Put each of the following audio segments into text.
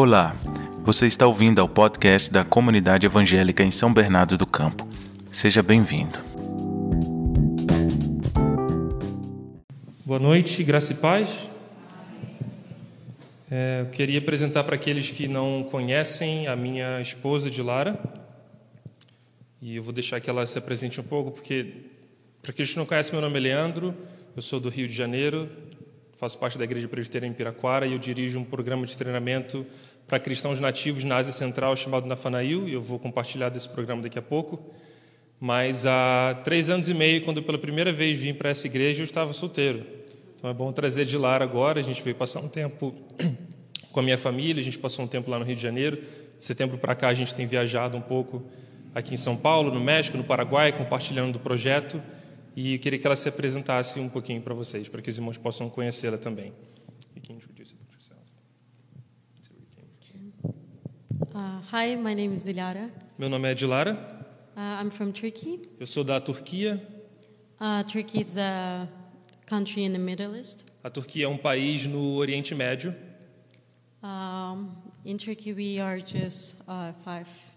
Olá, você está ouvindo ao podcast da Comunidade Evangélica em São Bernardo do Campo. Seja bem-vindo. Boa noite, graça e paz. É, eu queria apresentar para aqueles que não conhecem a minha esposa de Lara. E eu vou deixar que ela se apresente um pouco, porque, para aqueles que não conhecem, meu nome é Leandro, eu sou do Rio de Janeiro, faço parte da Igreja Presbiteriana em Piraquara e eu dirijo um programa de treinamento para cristãos nativos na Ásia Central chamado Nafanail, e eu vou compartilhar desse programa daqui a pouco. Mas há três anos e meio, quando pela primeira vez vim para essa igreja, eu estava solteiro. Então é bom trazer de Lara agora. A gente veio passar um tempo com a minha família, a gente passou um tempo lá no Rio de Janeiro. De setembro para cá, a gente tem viajado um pouco aqui em São Paulo, no México, no Paraguai, compartilhando do projeto. E eu queria que ela se apresentasse um pouquinho para vocês, para que os irmãos possam conhecê-la também. Uh, hi, my name is Dilara. Meu nome é Dilara. Uh, I'm from Turkey. Eu sou da Turquia. Uh, Turkey is a country in the Middle East. A Turquia é um país no Oriente Médio. Um, in Turkey, we are just uh, 5,000.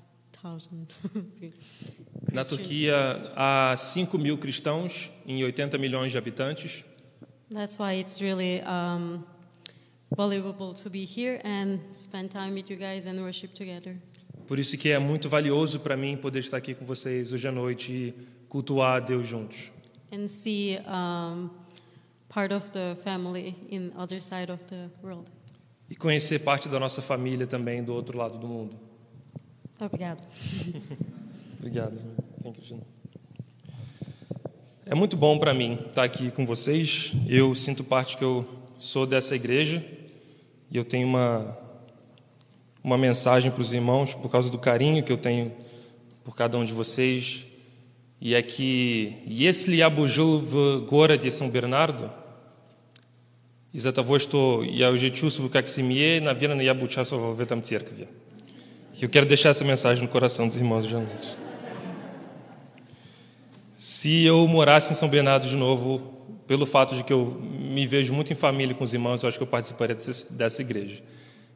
Na Turquia há 5 mil cristãos em 80 milhões de habitantes. That's why it's really um, valuable to be here and spend time with you guys and worship together. Por isso que é muito valioso para mim poder estar aqui com vocês hoje à noite e cultuar a Deus juntos. And see um, part of the family in other side of the world. E conhecer parte da nossa família também do outro lado do mundo. Obrigado. Obrigado. Thank you, Gina. É muito bom para mim estar aqui com vocês. Eu sinto parte que eu sou dessa igreja e eu tenho uma uma mensagem para os irmãos por causa do carinho que eu tenho por cada um de vocês. E é que если я бы жил в городе Сан-Бернардо, из-за того, что я уже чувствую как семье, наверное, я бы участвовал в этом церкви. Eu quero deixar essa mensagem no coração dos irmãos de noite. Se eu morasse em São Bernardo de novo, pelo fato de que eu me vejo muito em família com os irmãos, eu acho que eu participaria dessa igreja.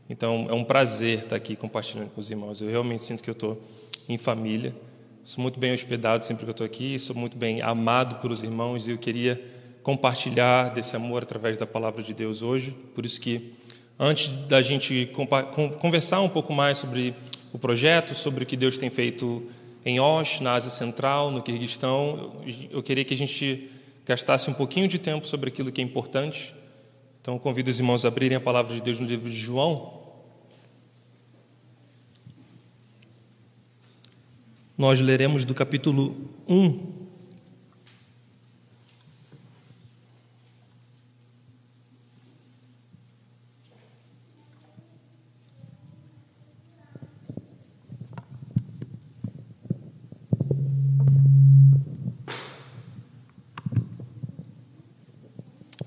Então, é um prazer estar aqui compartilhando com os irmãos. Eu realmente sinto que eu estou em família. Sou muito bem hospedado sempre que eu estou aqui, sou muito bem amado pelos irmãos e eu queria compartilhar desse amor através da palavra de Deus hoje. Por isso que, antes da gente conversar um pouco mais sobre o projeto, sobre o que Deus tem feito em Osh, na Ásia Central, no Quirguistão, eu queria que a gente gastasse um pouquinho de tempo sobre aquilo que é importante. Então, convido os irmãos a abrirem a palavra de Deus no livro de João. Nós leremos do capítulo 1.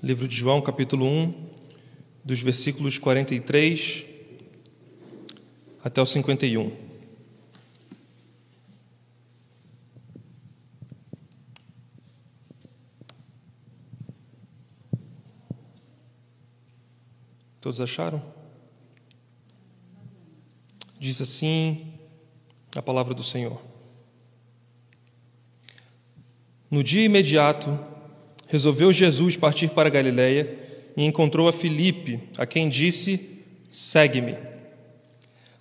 Livro de João, capítulo 1, dos versículos 43 até o 51. Todos acharam? Diz assim a palavra do Senhor. No dia imediato, resolveu Jesus partir para Galiléia e encontrou a Filipe, a quem disse: Segue-me.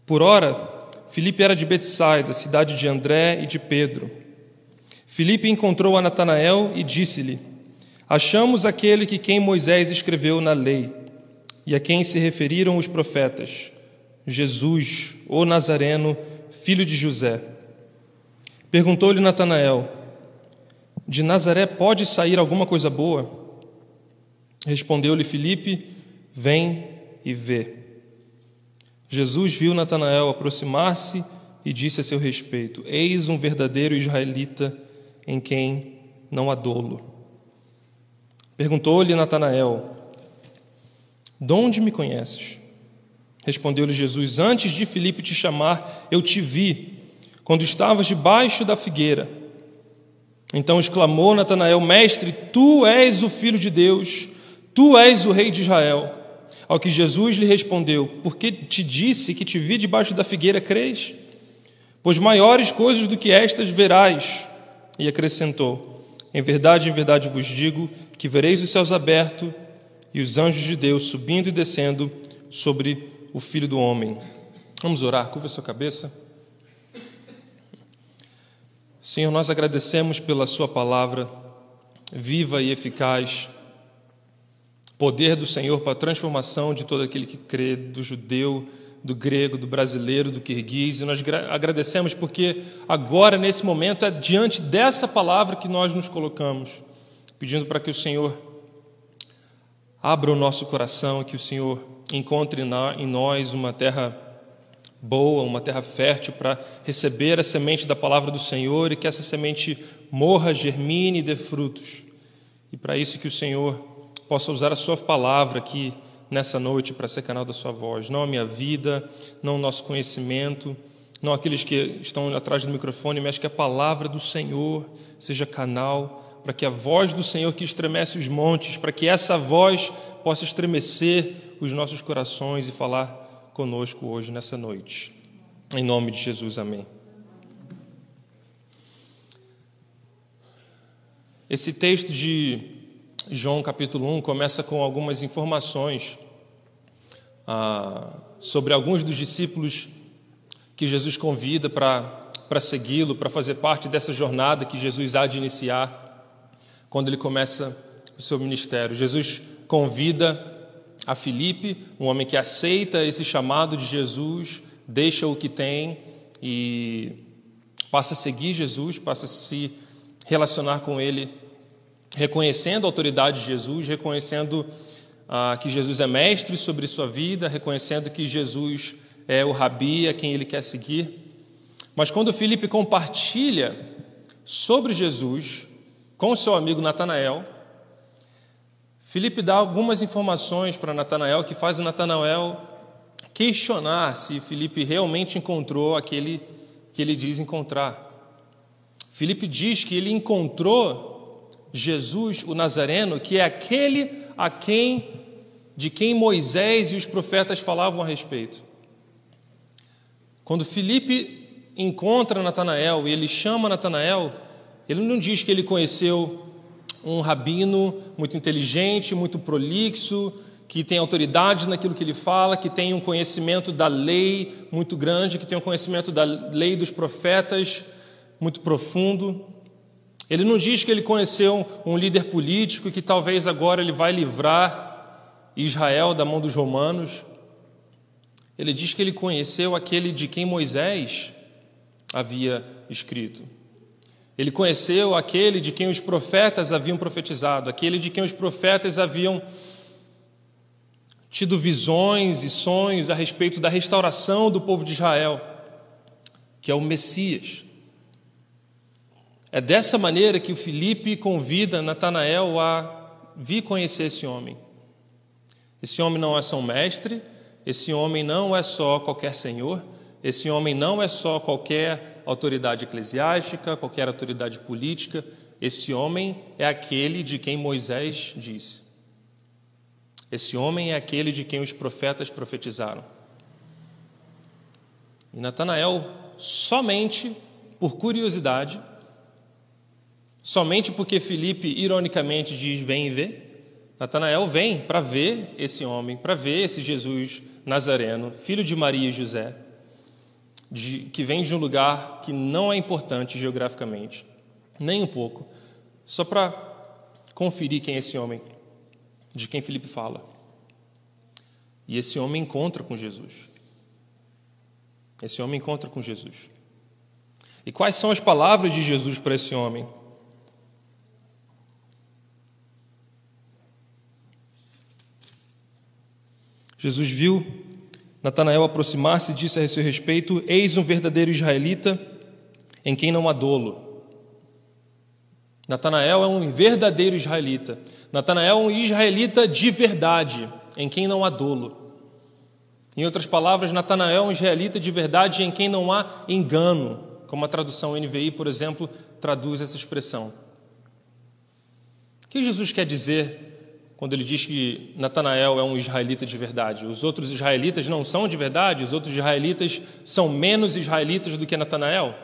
Por ora, Filipe era de Betsaida, cidade de André e de Pedro. Filipe encontrou a Natanael e disse-lhe: Achamos aquele que quem Moisés escreveu na lei e a quem se referiram os profetas, Jesus, o Nazareno, filho de José. Perguntou-lhe Natanael: de Nazaré pode sair alguma coisa boa? Respondeu-lhe Filipe: Vem e vê. Jesus viu Natanael aproximar-se e disse a seu respeito: Eis um verdadeiro israelita em quem não há dolo. Perguntou-lhe Natanael: De onde me conheces? Respondeu-lhe Jesus: Antes de Filipe te chamar, eu te vi, quando estavas debaixo da figueira. Então exclamou Natanael: Mestre, tu és o filho de Deus, tu és o rei de Israel. Ao que Jesus lhe respondeu: Porque te disse que te vi debaixo da figueira, crês? Pois maiores coisas do que estas verás. E acrescentou: Em verdade, em verdade vos digo que vereis os céus abertos e os anjos de Deus subindo e descendo sobre o Filho do Homem. Vamos orar, curva sua cabeça. Senhor, nós agradecemos pela Sua palavra viva e eficaz Poder do Senhor para a transformação de todo aquele que crê, do judeu, do grego, do brasileiro, do kirguiz. E nós agradecemos porque agora, nesse momento, é diante dessa palavra que nós nos colocamos, pedindo para que o Senhor abra o nosso coração, que o Senhor encontre em nós uma terra boa, uma terra fértil para receber a semente da palavra do Senhor e que essa semente morra, germine e dê frutos. E para isso que o Senhor possa usar a Sua palavra aqui nessa noite para ser canal da Sua voz. Não a minha vida, não o nosso conhecimento, não aqueles que estão atrás do microfone, mas que a palavra do Senhor seja canal para que a voz do Senhor que estremece os montes, para que essa voz possa estremecer os nossos corações e falar conosco hoje, nessa noite. Em nome de Jesus, amém. Esse texto de João capítulo 1 começa com algumas informações ah, sobre alguns dos discípulos que Jesus convida para segui-lo, para fazer parte dessa jornada que Jesus há de iniciar quando ele começa o seu ministério. Jesus convida a Filipe, um homem que aceita esse chamado de Jesus, deixa o que tem e passa a seguir Jesus, passa a se relacionar com ele reconhecendo a autoridade de Jesus, reconhecendo ah, que Jesus é mestre sobre sua vida, reconhecendo que Jesus é o rabi a quem ele quer seguir. Mas quando Felipe compartilha sobre Jesus com seu amigo Natanael, Felipe dá algumas informações para Natanael que fazem Natanael questionar se Felipe realmente encontrou aquele que ele diz encontrar. Felipe diz que ele encontrou Jesus, o Nazareno, que é aquele a quem de quem Moisés e os profetas falavam a respeito. Quando Filipe encontra Natanael e ele chama Natanael, ele não diz que ele conheceu um rabino muito inteligente, muito prolixo, que tem autoridade naquilo que ele fala, que tem um conhecimento da lei muito grande, que tem um conhecimento da lei dos profetas muito profundo. Ele não diz que ele conheceu um líder político que talvez agora ele vai livrar Israel da mão dos romanos. Ele diz que ele conheceu aquele de quem Moisés havia escrito. Ele conheceu aquele de quem os profetas haviam profetizado, aquele de quem os profetas haviam tido visões e sonhos a respeito da restauração do povo de Israel, que é o Messias. É dessa maneira que o Felipe convida Natanael a vir conhecer esse homem. Esse homem não é só um mestre, esse homem não é só qualquer senhor, esse homem não é só qualquer autoridade eclesiástica, qualquer autoridade política, esse homem é aquele de quem Moisés disse. Esse homem é aquele de quem os profetas profetizaram. E Natanael, somente por curiosidade, somente porque Felipe ironicamente diz: Vem vê. Natanael vem para ver esse homem, para ver esse Jesus Nazareno, filho de Maria e José, de, que vem de um lugar que não é importante geograficamente, nem um pouco, só para conferir quem é esse homem, de quem Felipe fala. E esse homem encontra com Jesus. Esse homem encontra com Jesus. E quais são as palavras de Jesus para esse homem? Jesus viu Natanael aproximar-se disse a seu respeito: Eis um verdadeiro israelita em quem não há dolo. Natanael é um verdadeiro israelita. Natanael é um israelita de verdade, em quem não há dolo. Em outras palavras, Natanael é um israelita de verdade em quem não há engano, como a tradução NVI, por exemplo, traduz essa expressão. O que Jesus quer dizer quando ele diz que Natanael é um israelita de verdade. Os outros israelitas não são de verdade, os outros israelitas são menos israelitas do que Natanael.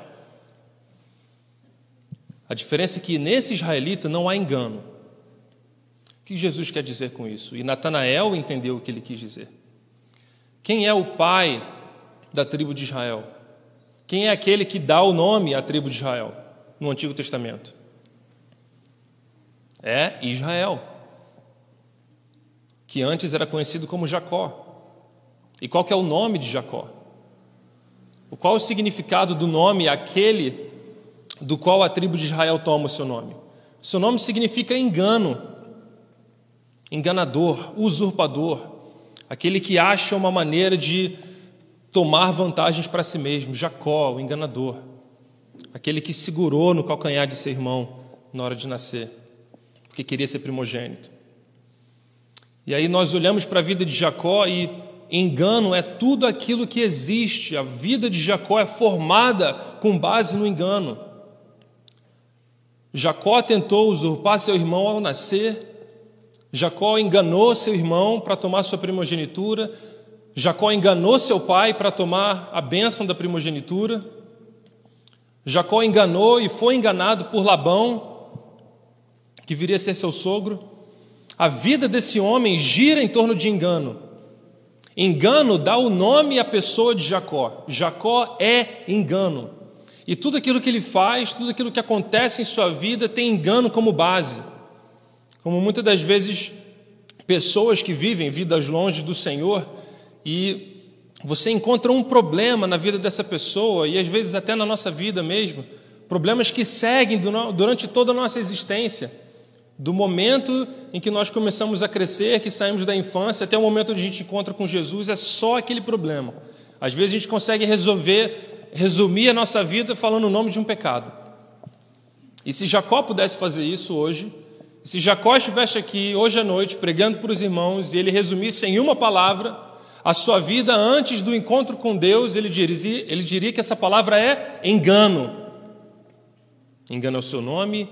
A diferença é que nesse israelita não há engano. O que Jesus quer dizer com isso? E Natanael entendeu o que ele quis dizer. Quem é o pai da tribo de Israel? Quem é aquele que dá o nome à tribo de Israel no Antigo Testamento? É Israel que antes era conhecido como Jacó. E qual que é o nome de Jacó? Qual o significado do nome aquele do qual a tribo de Israel toma o seu nome? Seu nome significa engano, enganador, usurpador, aquele que acha uma maneira de tomar vantagens para si mesmo, Jacó, o enganador, aquele que segurou no calcanhar de seu irmão na hora de nascer, porque queria ser primogênito. E aí nós olhamos para a vida de Jacó e engano é tudo aquilo que existe. A vida de Jacó é formada com base no engano. Jacó tentou usurpar seu irmão ao nascer. Jacó enganou seu irmão para tomar sua primogenitura. Jacó enganou seu pai para tomar a bênção da primogenitura. Jacó enganou e foi enganado por Labão, que viria a ser seu sogro. A vida desse homem gira em torno de engano. Engano dá o nome à pessoa de Jacó. Jacó é engano. E tudo aquilo que ele faz, tudo aquilo que acontece em sua vida tem engano como base. Como muitas das vezes pessoas que vivem vidas longe do Senhor e você encontra um problema na vida dessa pessoa e às vezes até na nossa vida mesmo, problemas que seguem durante toda a nossa existência do momento em que nós começamos a crescer, que saímos da infância, até o momento onde a gente encontra com Jesus, é só aquele problema. Às vezes a gente consegue resolver, resumir a nossa vida falando o nome de um pecado. E se Jacó pudesse fazer isso hoje, se Jacó estivesse aqui hoje à noite pregando para os irmãos e ele resumisse em uma palavra a sua vida antes do encontro com Deus, ele diria, ele diria que essa palavra é engano. Engano é o seu nome,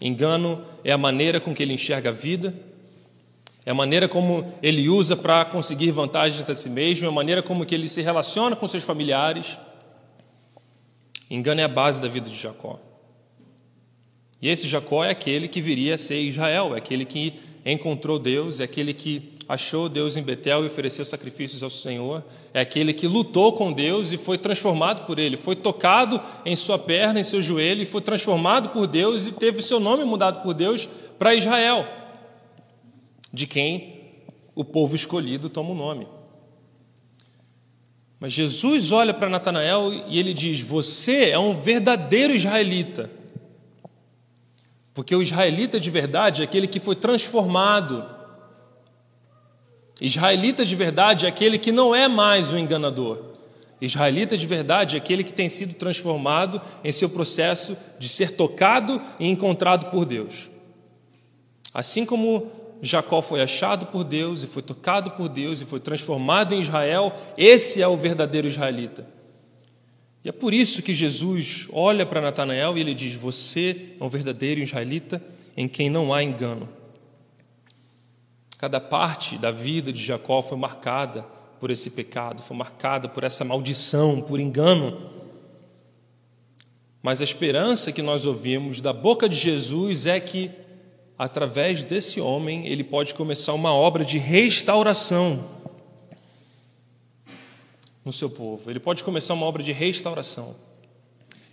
Engano é a maneira com que ele enxerga a vida, é a maneira como ele usa para conseguir vantagens a si mesmo, é a maneira como que ele se relaciona com seus familiares. Engano é a base da vida de Jacó. E esse Jacó é aquele que viria a ser Israel, é aquele que encontrou Deus, é aquele que achou Deus em Betel e ofereceu sacrifícios ao Senhor, é aquele que lutou com Deus e foi transformado por Ele, foi tocado em sua perna, em seu joelho, e foi transformado por Deus e teve seu nome mudado por Deus para Israel, de quem o povo escolhido toma o nome. Mas Jesus olha para Natanael e ele diz: Você é um verdadeiro israelita. Porque o israelita de verdade é aquele que foi transformado Israelita de verdade é aquele que não é mais o enganador. Israelita de verdade é aquele que tem sido transformado em seu processo de ser tocado e encontrado por Deus. Assim como Jacó foi achado por Deus e foi tocado por Deus e foi transformado em Israel, esse é o verdadeiro israelita. E é por isso que Jesus olha para Natanael e ele diz: Você é um verdadeiro israelita em quem não há engano. Cada parte da vida de Jacó foi marcada por esse pecado, foi marcada por essa maldição, por engano. Mas a esperança que nós ouvimos da boca de Jesus é que, através desse homem, ele pode começar uma obra de restauração no seu povo. Ele pode começar uma obra de restauração.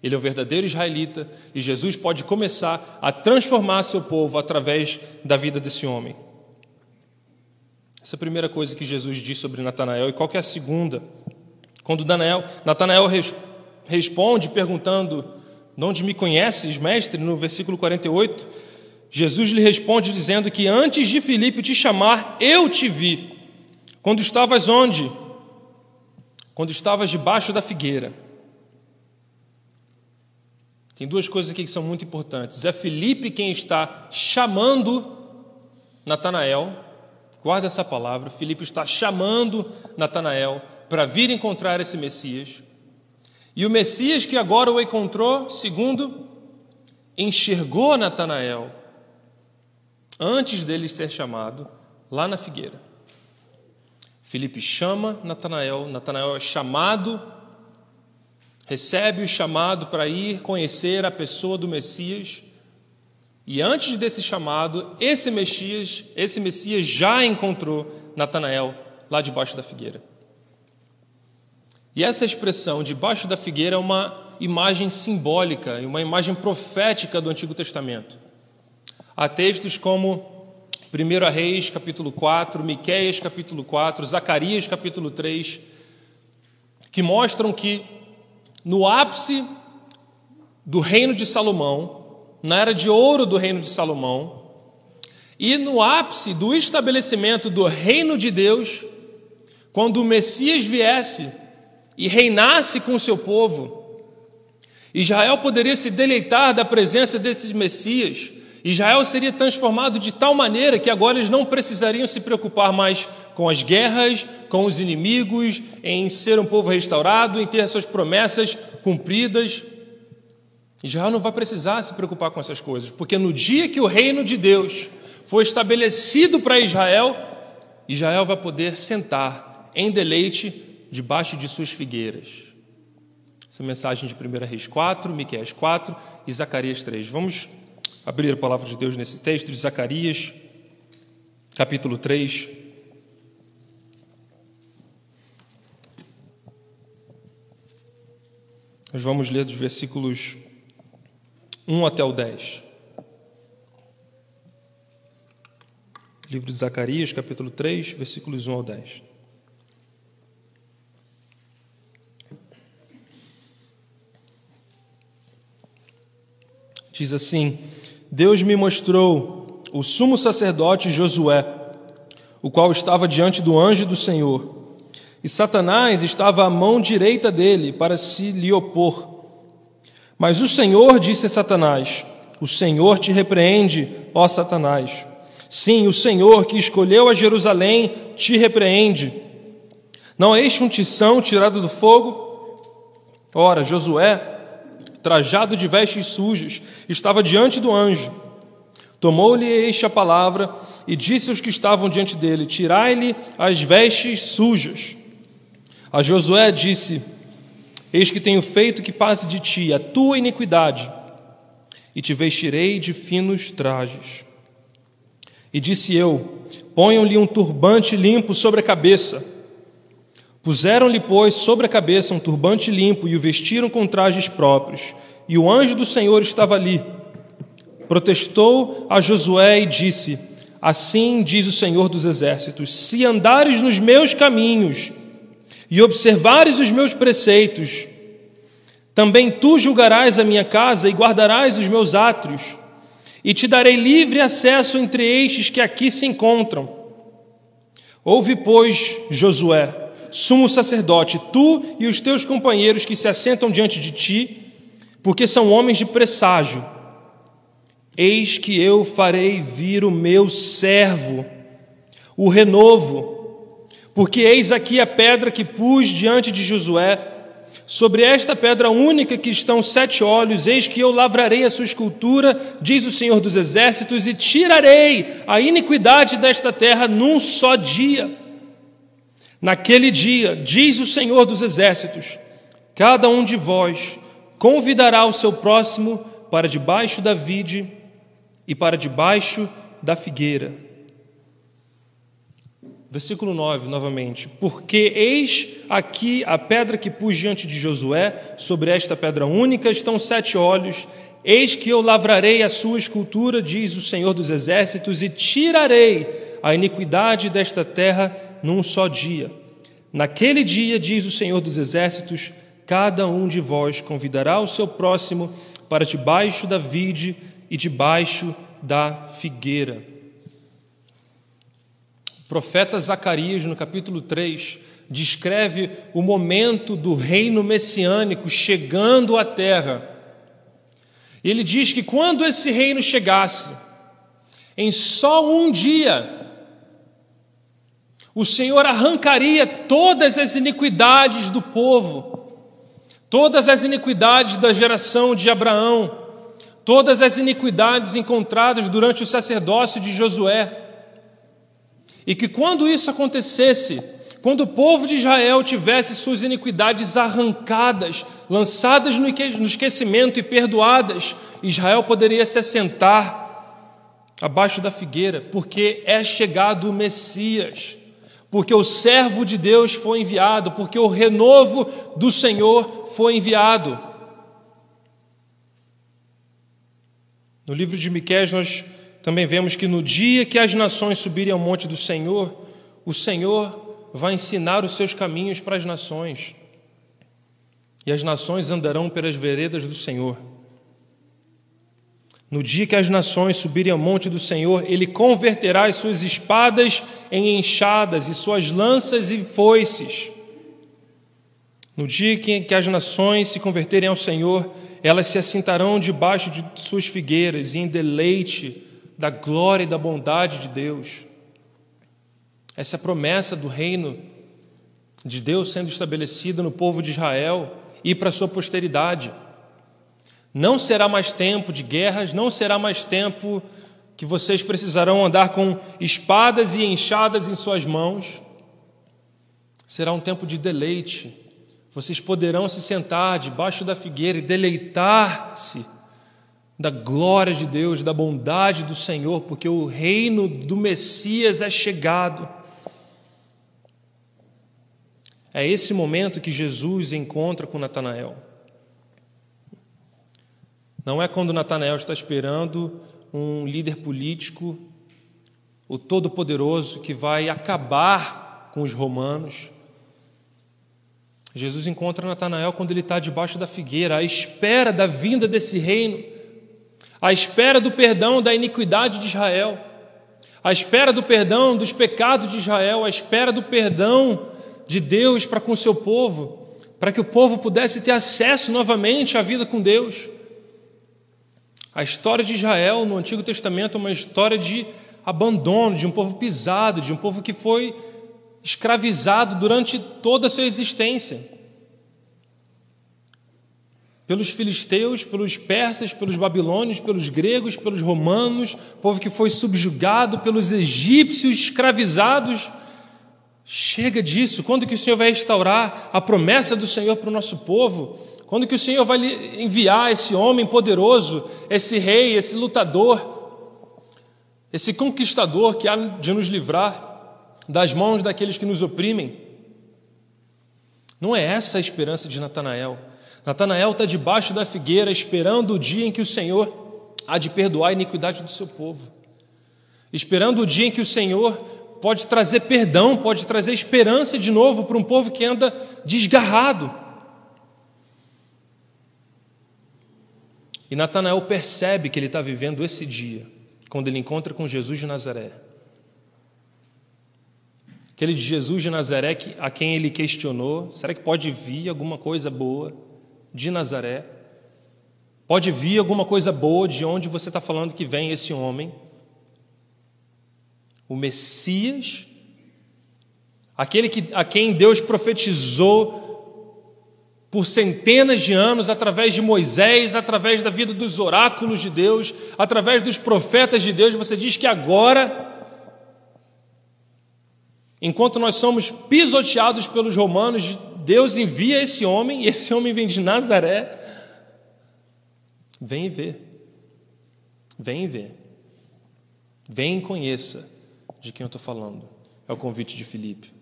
Ele é o verdadeiro israelita e Jesus pode começar a transformar seu povo através da vida desse homem. Essa é a primeira coisa que Jesus diz sobre Natanael. E qual é a segunda? Quando Daniel, Natanael res, responde perguntando: De onde me conheces, mestre? No versículo 48, Jesus lhe responde dizendo que antes de Filipe te chamar, eu te vi. Quando estavas onde? Quando estavas debaixo da figueira. Tem duas coisas aqui que são muito importantes. É Filipe quem está chamando Natanael Guarda essa palavra. Filipe está chamando Natanael para vir encontrar esse Messias. E o Messias que agora o encontrou, segundo, enxergou Natanael antes dele ser chamado, lá na figueira. Filipe chama Natanael, Natanael é chamado, recebe o chamado para ir conhecer a pessoa do Messias. E antes desse chamado, esse Messias, esse Messias já encontrou Natanael lá debaixo da figueira. E essa expressão debaixo da figueira é uma imagem simbólica e uma imagem profética do Antigo Testamento. Há textos como 1 Reis, capítulo 4, Miqueias, capítulo 4, Zacarias, capítulo 3, que mostram que no ápice do reino de Salomão, na era de ouro do reino de Salomão, e no ápice do estabelecimento do reino de Deus, quando o Messias viesse e reinasse com o seu povo, Israel poderia se deleitar da presença desses Messias Israel seria transformado de tal maneira que agora eles não precisariam se preocupar mais com as guerras, com os inimigos, em ser um povo restaurado, em ter suas promessas cumpridas. Israel não vai precisar se preocupar com essas coisas, porque no dia que o reino de Deus foi estabelecido para Israel, Israel vai poder sentar em deleite debaixo de suas figueiras. Essa mensagem de 1 Reis 4, Miqueias 4 e Zacarias 3. Vamos abrir a palavra de Deus nesse texto de Zacarias, capítulo 3. Nós vamos ler dos versículos 1 até o 10. Livro de Zacarias, capítulo 3, versículos 1 ao 10. Diz assim: Deus me mostrou o sumo sacerdote Josué, o qual estava diante do anjo do Senhor. E Satanás estava à mão direita dele para se lhe opor. Mas o Senhor disse a Satanás: O Senhor te repreende, ó Satanás. Sim, o Senhor que escolheu a Jerusalém te repreende. Não é este um tição tirado do fogo? Ora, Josué trajado de vestes sujas, estava diante do anjo. Tomou-lhe este a palavra e disse aos que estavam diante dele: Tirai-lhe as vestes sujas. A Josué disse: Eis que tenho feito que passe de ti a tua iniquidade, e te vestirei de finos trajes. E disse eu: Ponham-lhe um turbante limpo sobre a cabeça. Puseram-lhe, pois, sobre a cabeça um turbante limpo e o vestiram com trajes próprios. E o anjo do Senhor estava ali. Protestou a Josué e disse: Assim diz o Senhor dos Exércitos: Se andares nos meus caminhos e observares os meus preceitos, também tu julgarás a minha casa e guardarás os meus átrios, e te darei livre acesso entre estes que aqui se encontram. Ouve, pois, Josué, sumo sacerdote, tu e os teus companheiros que se assentam diante de ti, porque são homens de presságio. Eis que eu farei vir o meu servo, o renovo, porque eis aqui a pedra que pus diante de Josué. Sobre esta pedra única que estão sete olhos, eis que eu lavrarei a sua escultura, diz o Senhor dos Exércitos, e tirarei a iniquidade desta terra num só dia. Naquele dia, diz o Senhor dos Exércitos, cada um de vós convidará o seu próximo para debaixo da vide e para debaixo da figueira. Versículo 9, novamente. Porque eis aqui a pedra que pus diante de Josué, sobre esta pedra única estão sete olhos. Eis que eu lavrarei a sua escultura, diz o Senhor dos Exércitos, e tirarei a iniquidade desta terra num só dia. Naquele dia, diz o Senhor dos Exércitos, cada um de vós convidará o seu próximo para debaixo da vide e debaixo da figueira. O profeta Zacarias, no capítulo 3, descreve o momento do reino messiânico chegando à terra. Ele diz que quando esse reino chegasse, em só um dia, o Senhor arrancaria todas as iniquidades do povo, todas as iniquidades da geração de Abraão, todas as iniquidades encontradas durante o sacerdócio de Josué. E que quando isso acontecesse, quando o povo de Israel tivesse suas iniquidades arrancadas, lançadas no esquecimento e perdoadas, Israel poderia se assentar abaixo da figueira, porque é chegado o Messias, porque o servo de Deus foi enviado, porque o renovo do Senhor foi enviado. No livro de Miqueias nós também vemos que no dia que as nações subirem ao monte do Senhor, o Senhor vai ensinar os seus caminhos para as nações. E as nações andarão pelas veredas do Senhor. No dia que as nações subirem ao monte do Senhor, ele converterá as suas espadas em enxadas e suas lanças em foices. No dia que as nações se converterem ao Senhor, elas se assentarão debaixo de suas figueiras e em deleite da glória e da bondade de Deus. Essa promessa do reino de Deus sendo estabelecida no povo de Israel e para a sua posteridade. Não será mais tempo de guerras, não será mais tempo que vocês precisarão andar com espadas e enxadas em suas mãos. Será um tempo de deleite, vocês poderão se sentar debaixo da figueira e deleitar-se da glória de Deus, da bondade do Senhor, porque o reino do Messias é chegado. É esse momento que Jesus encontra com Natanael. Não é quando Natanael está esperando um líder político, o Todo-Poderoso, que vai acabar com os romanos. Jesus encontra Natanael quando ele está debaixo da figueira, à espera da vinda desse reino, à espera do perdão da iniquidade de Israel, à espera do perdão dos pecados de Israel, à espera do perdão de Deus para com o seu povo, para que o povo pudesse ter acesso novamente à vida com Deus. A história de Israel no Antigo Testamento é uma história de abandono, de um povo pisado, de um povo que foi escravizado durante toda a sua existência. Pelos filisteus, pelos persas, pelos babilônios, pelos gregos, pelos romanos, povo que foi subjugado pelos egípcios, escravizados. Chega disso. Quando que o Senhor vai restaurar a promessa do Senhor para o nosso povo? Quando que o Senhor vai enviar esse homem poderoso, esse rei, esse lutador, esse conquistador que há de nos livrar? das mãos daqueles que nos oprimem. Não é essa a esperança de Natanael. Natanael está debaixo da figueira, esperando o dia em que o Senhor há de perdoar a iniquidade do seu povo, esperando o dia em que o Senhor pode trazer perdão, pode trazer esperança de novo para um povo que anda desgarrado. E Natanael percebe que ele está vivendo esse dia, quando ele encontra com Jesus de Nazaré. Aquele de Jesus de Nazaré a quem ele questionou: será que pode vir alguma coisa boa de Nazaré? Pode vir alguma coisa boa de onde você está falando que vem esse homem? O Messias, aquele que, a quem Deus profetizou por centenas de anos, através de Moisés, através da vida dos oráculos de Deus, através dos profetas de Deus, você diz que agora Enquanto nós somos pisoteados pelos romanos, Deus envia esse homem, e esse homem vem de Nazaré. Vem e vê. Vem e. Vem e conheça de quem eu estou falando. É o convite de Filipe.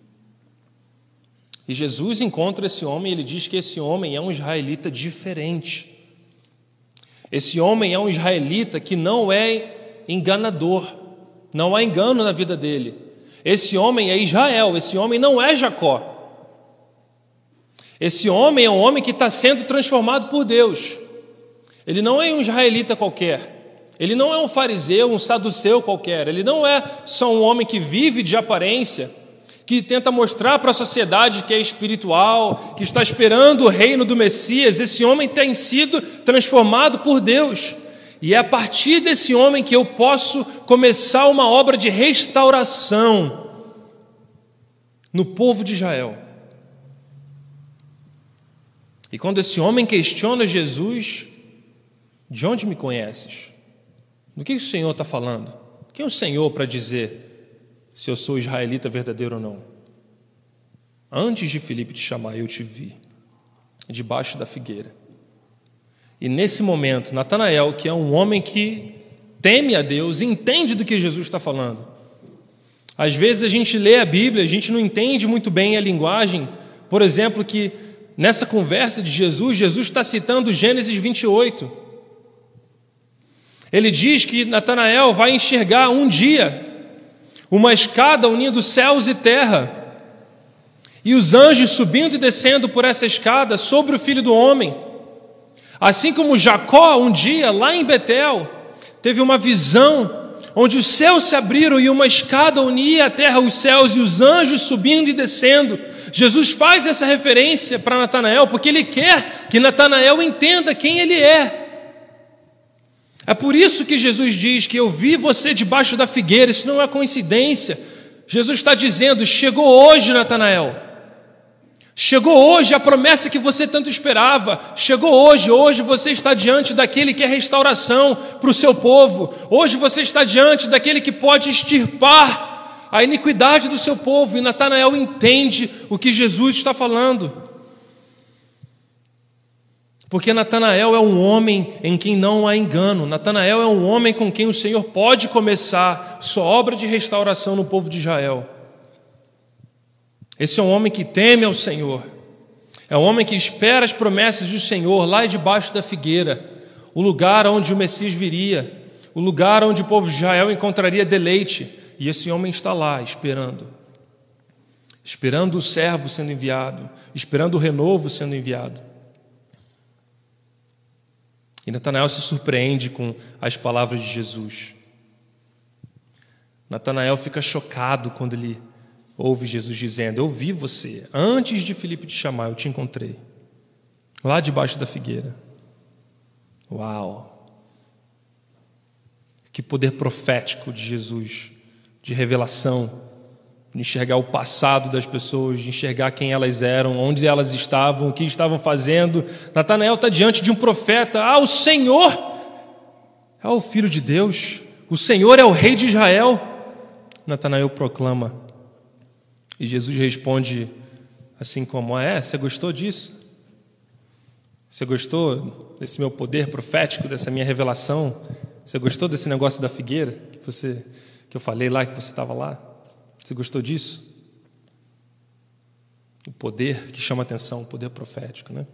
E Jesus encontra esse homem e ele diz que esse homem é um israelita diferente. Esse homem é um israelita que não é enganador, não há engano na vida dele. Esse homem é Israel, esse homem não é Jacó. Esse homem é um homem que está sendo transformado por Deus. Ele não é um israelita qualquer. Ele não é um fariseu, um saduceu qualquer. Ele não é só um homem que vive de aparência, que tenta mostrar para a sociedade que é espiritual, que está esperando o reino do Messias. Esse homem tem sido transformado por Deus. E é a partir desse homem que eu posso começar uma obra de restauração no povo de Israel. E quando esse homem questiona Jesus, De onde me conheces? Do que o Senhor está falando? Quem é o Senhor para dizer se eu sou israelita verdadeiro ou não? Antes de Filipe te chamar, eu te vi, debaixo da figueira. E nesse momento, Natanael, que é um homem que teme a Deus, entende do que Jesus está falando. Às vezes a gente lê a Bíblia, a gente não entende muito bem a linguagem. Por exemplo, que nessa conversa de Jesus, Jesus está citando Gênesis 28. Ele diz que Natanael vai enxergar um dia uma escada unindo céus e terra. E os anjos subindo e descendo por essa escada sobre o filho do homem. Assim como Jacó, um dia, lá em Betel, teve uma visão onde os céus se abriram e uma escada unia a terra os céus e os anjos subindo e descendo. Jesus faz essa referência para Natanael porque ele quer que Natanael entenda quem ele é. É por isso que Jesus diz que eu vi você debaixo da figueira, isso não é coincidência. Jesus está dizendo: chegou hoje, Natanael. Chegou hoje a promessa que você tanto esperava. Chegou hoje, hoje você está diante daquele que é restauração para o seu povo. Hoje você está diante daquele que pode extirpar a iniquidade do seu povo. E Natanael entende o que Jesus está falando. Porque Natanael é um homem em quem não há engano. Natanael é um homem com quem o Senhor pode começar sua obra de restauração no povo de Israel. Esse é um homem que teme ao Senhor. É um homem que espera as promessas do Senhor lá debaixo da figueira, o lugar onde o Messias viria, o lugar onde o povo de Israel encontraria deleite. E esse homem está lá esperando. Esperando o servo sendo enviado, esperando o renovo sendo enviado. E Natanael se surpreende com as palavras de Jesus. Natanael fica chocado quando ele ouve Jesus dizendo: Eu vi você, antes de Filipe te chamar, eu te encontrei, lá debaixo da figueira. Uau! Que poder profético de Jesus, de revelação, de enxergar o passado das pessoas, de enxergar quem elas eram, onde elas estavam, o que estavam fazendo. Natanael está diante de um profeta: Ah, o Senhor é o Filho de Deus, o Senhor é o Rei de Israel. Natanael proclama: e Jesus responde assim como: É, você gostou disso? Você gostou desse meu poder profético, dessa minha revelação? Você gostou desse negócio da figueira que você que eu falei lá que você estava lá? Você gostou disso? O poder que chama atenção, o poder profético, né?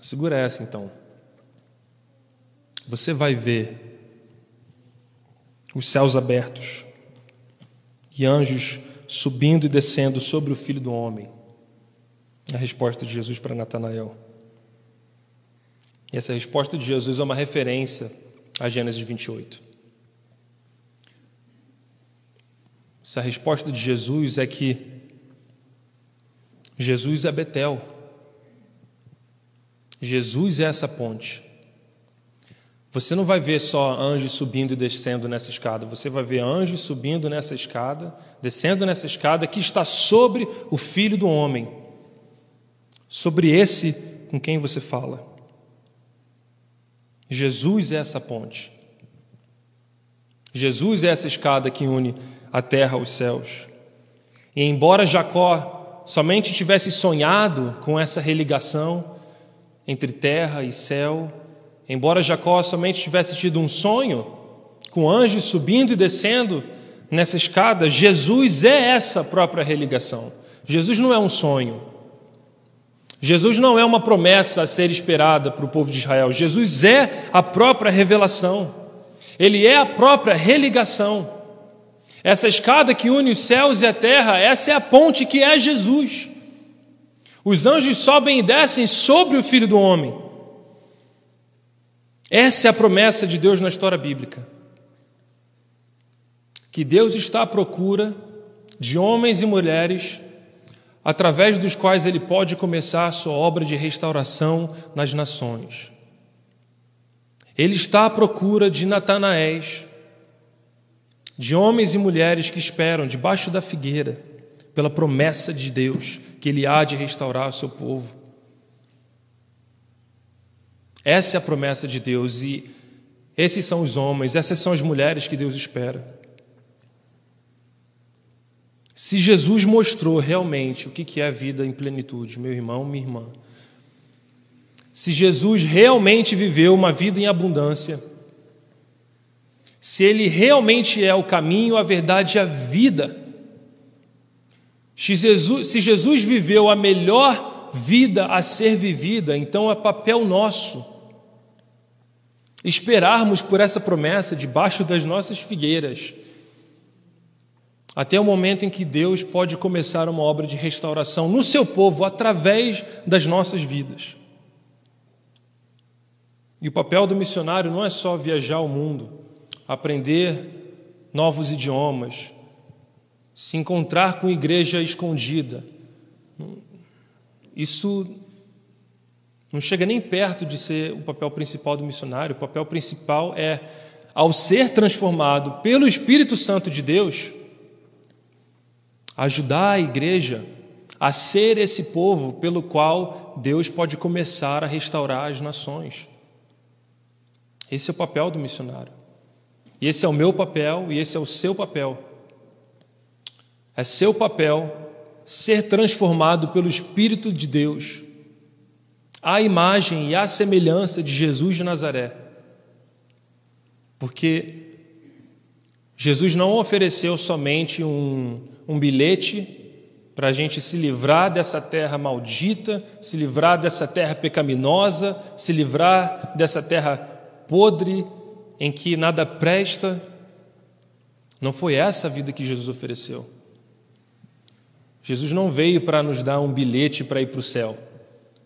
Segura essa então. Você vai ver os céus abertos e anjos subindo e descendo sobre o filho do homem. A resposta de Jesus para Natanael. E essa resposta de Jesus é uma referência a Gênesis 28. Essa resposta de Jesus é que Jesus é Betel. Jesus é essa ponte. Você não vai ver só anjos subindo e descendo nessa escada, você vai ver anjos subindo nessa escada, descendo nessa escada que está sobre o Filho do Homem, sobre esse com quem você fala. Jesus é essa ponte. Jesus é essa escada que une a terra aos céus. E embora Jacó somente tivesse sonhado com essa religação entre terra e céu, Embora Jacó somente tivesse tido um sonho, com anjos subindo e descendo nessa escada, Jesus é essa própria religação. Jesus não é um sonho. Jesus não é uma promessa a ser esperada para o povo de Israel. Jesus é a própria revelação. Ele é a própria religação. Essa escada que une os céus e a terra, essa é a ponte que é Jesus. Os anjos sobem e descem sobre o Filho do Homem. Essa é a promessa de Deus na história bíblica. Que Deus está à procura de homens e mulheres através dos quais ele pode começar a sua obra de restauração nas nações. Ele está à procura de Natanaéis, de homens e mulheres que esperam debaixo da figueira pela promessa de Deus que ele há de restaurar o seu povo. Essa é a promessa de Deus e esses são os homens, essas são as mulheres que Deus espera. Se Jesus mostrou realmente o que é a vida em plenitude, meu irmão, minha irmã, se Jesus realmente viveu uma vida em abundância, se ele realmente é o caminho, a verdade e a vida, se Jesus, se Jesus viveu a melhor vida a ser vivida, então é papel nosso esperarmos por essa promessa debaixo das nossas figueiras, até o momento em que Deus pode começar uma obra de restauração no seu povo através das nossas vidas. E o papel do missionário não é só viajar o mundo, aprender novos idiomas, se encontrar com igreja escondida. Isso não chega nem perto de ser o papel principal do missionário. O papel principal é, ao ser transformado pelo Espírito Santo de Deus, ajudar a igreja a ser esse povo pelo qual Deus pode começar a restaurar as nações. Esse é o papel do missionário. E esse é o meu papel e esse é o seu papel. É seu papel ser transformado pelo Espírito de Deus, à imagem e à semelhança de Jesus de Nazaré. Porque Jesus não ofereceu somente um, um bilhete para a gente se livrar dessa terra maldita, se livrar dessa terra pecaminosa, se livrar dessa terra podre, em que nada presta. Não foi essa a vida que Jesus ofereceu. Jesus não veio para nos dar um bilhete para ir para o céu,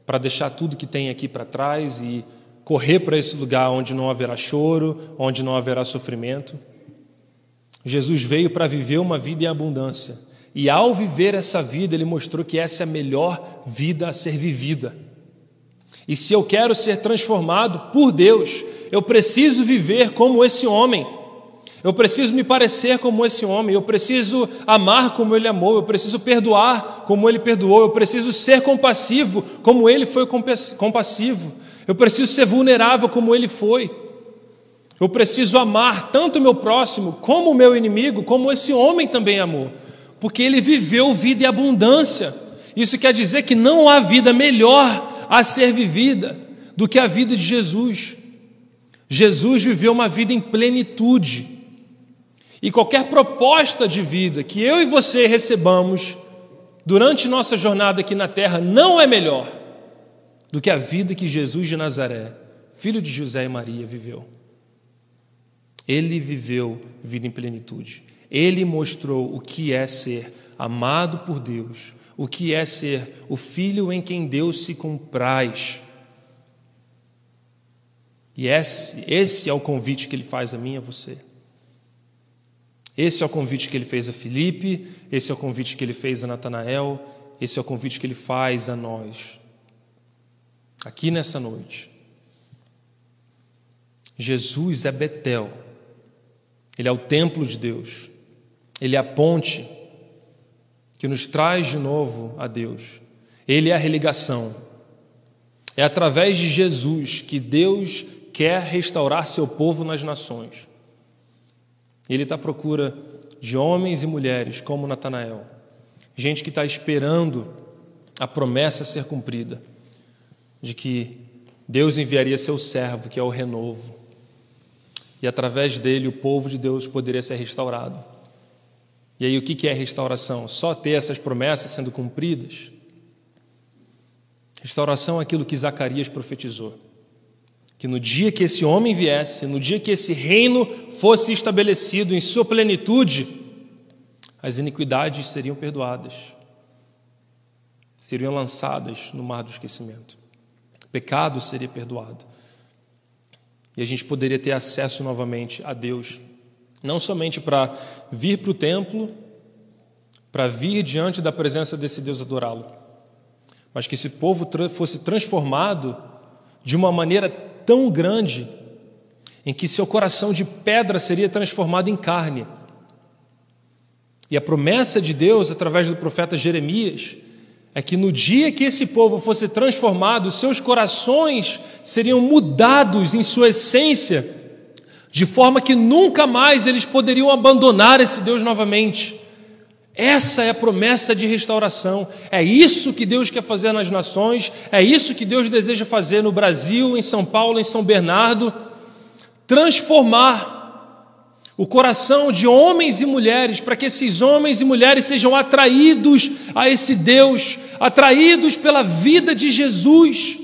para deixar tudo que tem aqui para trás e correr para esse lugar onde não haverá choro, onde não haverá sofrimento. Jesus veio para viver uma vida em abundância. E ao viver essa vida, ele mostrou que essa é a melhor vida a ser vivida. E se eu quero ser transformado por Deus, eu preciso viver como esse homem. Eu preciso me parecer como esse homem, eu preciso amar como ele amou, eu preciso perdoar como ele perdoou, eu preciso ser compassivo como ele foi compassivo, eu preciso ser vulnerável como ele foi. Eu preciso amar tanto o meu próximo como o meu inimigo, como esse homem também amou, porque ele viveu vida em abundância. Isso quer dizer que não há vida melhor a ser vivida do que a vida de Jesus. Jesus viveu uma vida em plenitude. E qualquer proposta de vida que eu e você recebamos durante nossa jornada aqui na terra não é melhor do que a vida que Jesus de Nazaré, filho de José e Maria, viveu. Ele viveu vida em plenitude. Ele mostrou o que é ser amado por Deus, o que é ser o filho em quem Deus se compraz e esse, esse é o convite que ele faz a mim e a você. Esse é o convite que ele fez a Filipe, esse é o convite que ele fez a Natanael, esse é o convite que ele faz a nós. Aqui nessa noite. Jesus é Betel. Ele é o templo de Deus. Ele é a ponte que nos traz de novo a Deus. Ele é a religação. É através de Jesus que Deus quer restaurar seu povo nas nações. Ele está à procura de homens e mulheres como Natanael, gente que está esperando a promessa ser cumprida, de que Deus enviaria seu servo, que é o renovo, e através dele o povo de Deus poderia ser restaurado. E aí, o que é restauração? Só ter essas promessas sendo cumpridas? Restauração é aquilo que Zacarias profetizou que no dia que esse homem viesse, no dia que esse reino fosse estabelecido em sua plenitude, as iniquidades seriam perdoadas, seriam lançadas no mar do esquecimento, o pecado seria perdoado, e a gente poderia ter acesso novamente a Deus, não somente para vir para o templo, para vir diante da presença desse Deus adorá-lo, mas que esse povo fosse transformado de uma maneira tão grande em que seu coração de pedra seria transformado em carne. E a promessa de Deus, através do profeta Jeremias, é que no dia que esse povo fosse transformado, seus corações seriam mudados em sua essência, de forma que nunca mais eles poderiam abandonar esse Deus novamente. Essa é a promessa de restauração. É isso que Deus quer fazer nas nações, é isso que Deus deseja fazer no Brasil, em São Paulo, em São Bernardo transformar o coração de homens e mulheres, para que esses homens e mulheres sejam atraídos a esse Deus, atraídos pela vida de Jesus,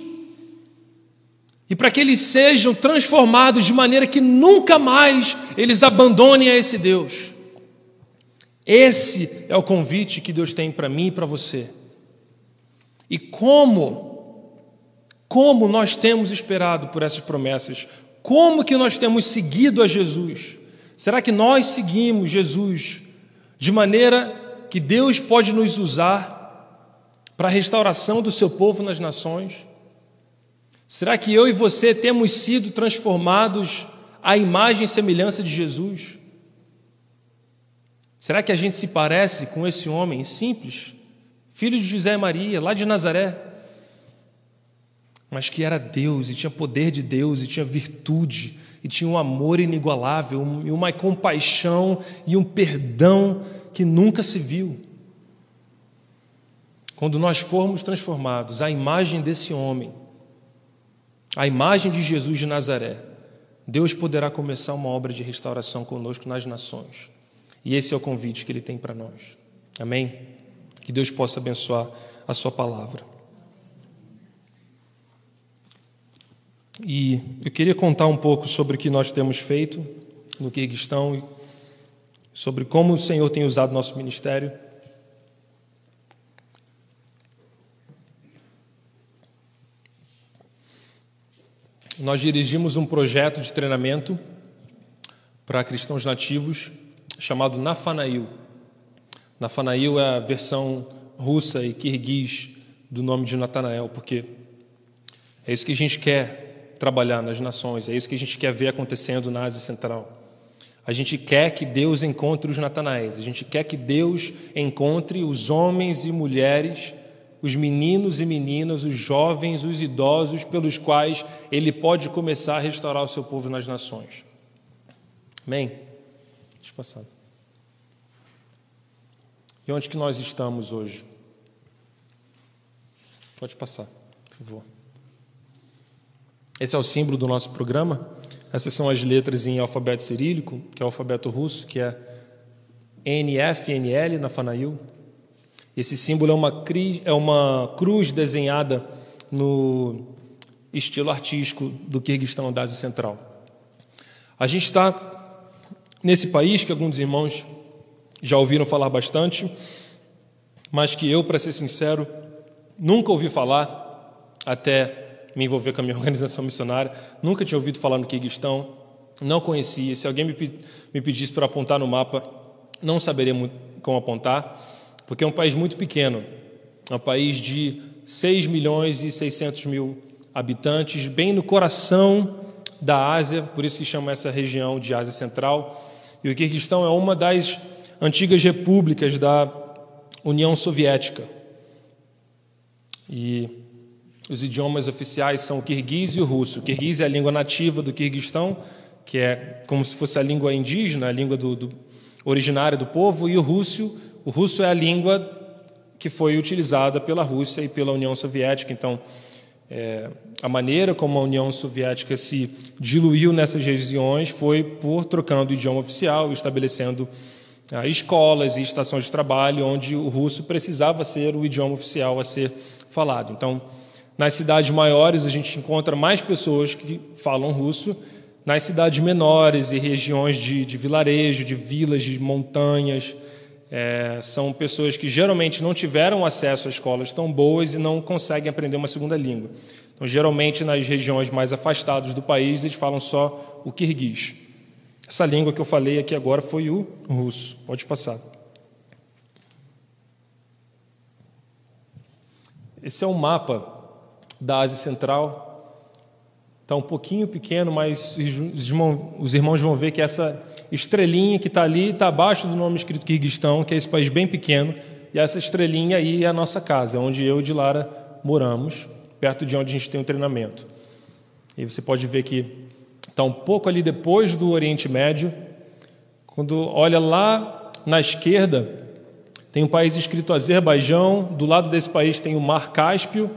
e para que eles sejam transformados de maneira que nunca mais eles abandonem a esse Deus. Esse é o convite que Deus tem para mim e para você. E como, como nós temos esperado por essas promessas? Como que nós temos seguido a Jesus? Será que nós seguimos Jesus de maneira que Deus pode nos usar para a restauração do seu povo nas nações? Será que eu e você temos sido transformados à imagem e semelhança de Jesus? Será que a gente se parece com esse homem simples, filho de José e Maria, lá de Nazaré, mas que era Deus e tinha poder de Deus e tinha virtude e tinha um amor inigualável e uma compaixão e um perdão que nunca se viu? Quando nós formos transformados à imagem desse homem, à imagem de Jesus de Nazaré, Deus poderá começar uma obra de restauração conosco nas nações. E esse é o convite que Ele tem para nós. Amém? Que Deus possa abençoar a Sua palavra. E eu queria contar um pouco sobre o que nós temos feito no Kirguistão sobre como o Senhor tem usado nosso ministério. Nós dirigimos um projeto de treinamento para cristãos nativos chamado Nafanail. Nafanail é a versão russa e kirguiz do nome de Natanael, porque é isso que a gente quer trabalhar nas nações, é isso que a gente quer ver acontecendo na Ásia Central. A gente quer que Deus encontre os Natanaéis, a gente quer que Deus encontre os homens e mulheres, os meninos e meninas, os jovens, os idosos, pelos quais Ele pode começar a restaurar o seu povo nas nações. Amém? Deixa eu passar. E onde que nós estamos hoje? Pode passar, por favor. Esse é o símbolo do nosso programa. Essas são as letras em alfabeto cirílico, que é o alfabeto russo, que é NF, NL na Fanail. Esse símbolo é uma, é uma cruz desenhada no estilo artístico do Kirguistão da Ásia Central. A gente está nesse país que alguns irmãos já ouviram falar bastante, mas que eu, para ser sincero, nunca ouvi falar até me envolver com a minha organização missionária, nunca tinha ouvido falar no Kirguistão, não conhecia. Se alguém me pedisse para apontar no mapa, não saberia como apontar, porque é um país muito pequeno, é um país de 6 milhões e 600 mil habitantes, bem no coração da Ásia, por isso que chama essa região de Ásia Central. E o Kirguistão é uma das antigas repúblicas da União Soviética. E os idiomas oficiais são o kirguiz e o russo. O kirguiz é a língua nativa do Kirguistão, que é como se fosse a língua indígena, a língua do, do originária do povo, e o russo, o russo é a língua que foi utilizada pela Rússia e pela União Soviética. Então, é, a maneira como a União Soviética se diluiu nessas regiões foi por trocando o idioma oficial, estabelecendo ah, escolas e estações de trabalho onde o russo precisava ser o idioma oficial a ser falado. Então, nas cidades maiores a gente encontra mais pessoas que falam russo, nas cidades menores e regiões de, de vilarejo, de vilas, de montanhas, é, são pessoas que geralmente não tiveram acesso a escolas tão boas e não conseguem aprender uma segunda língua. Então, geralmente, nas regiões mais afastadas do país, eles falam só o kirguiz. Essa língua que eu falei aqui agora foi o russo. Pode passar. Esse é um mapa da Ásia Central. Está um pouquinho pequeno, mas os irmãos vão ver que essa estrelinha que está ali está abaixo do nome escrito Kirguistão, que é esse país bem pequeno, E essa estrelinha aí é a nossa casa, onde eu e de Lara moramos, perto de onde a gente tem o treinamento. E você pode ver que está um pouco ali depois do Oriente Médio. Quando olha lá na esquerda, tem um país escrito Azerbaijão, do lado desse país tem o Mar Cáspio.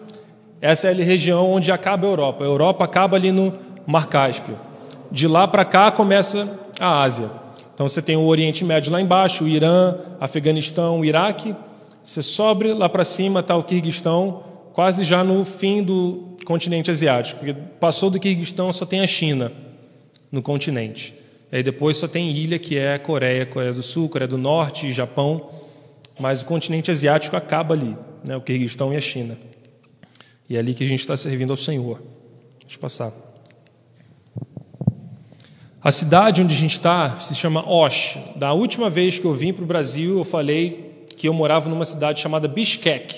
Essa é a região onde acaba a Europa. A Europa acaba ali no Mar Cáspio. De lá para cá começa a Ásia. Então você tem o Oriente Médio lá embaixo, o Irã, Afeganistão, o Iraque. Você sobe lá para cima está o Kirguistão, quase já no fim do continente asiático. Porque passou do Kirguistão só tem a China no continente. E aí depois só tem ilha que é a Coreia, Coreia do Sul, Coreia do Norte Japão. Mas o continente asiático acaba ali, né? o Kirguistão e a China. E é ali que a gente está servindo ao Senhor. Deixa eu passar. A cidade onde a gente está se chama Osh. Da última vez que eu vim para o Brasil, eu falei que eu morava numa cidade chamada Bishkek.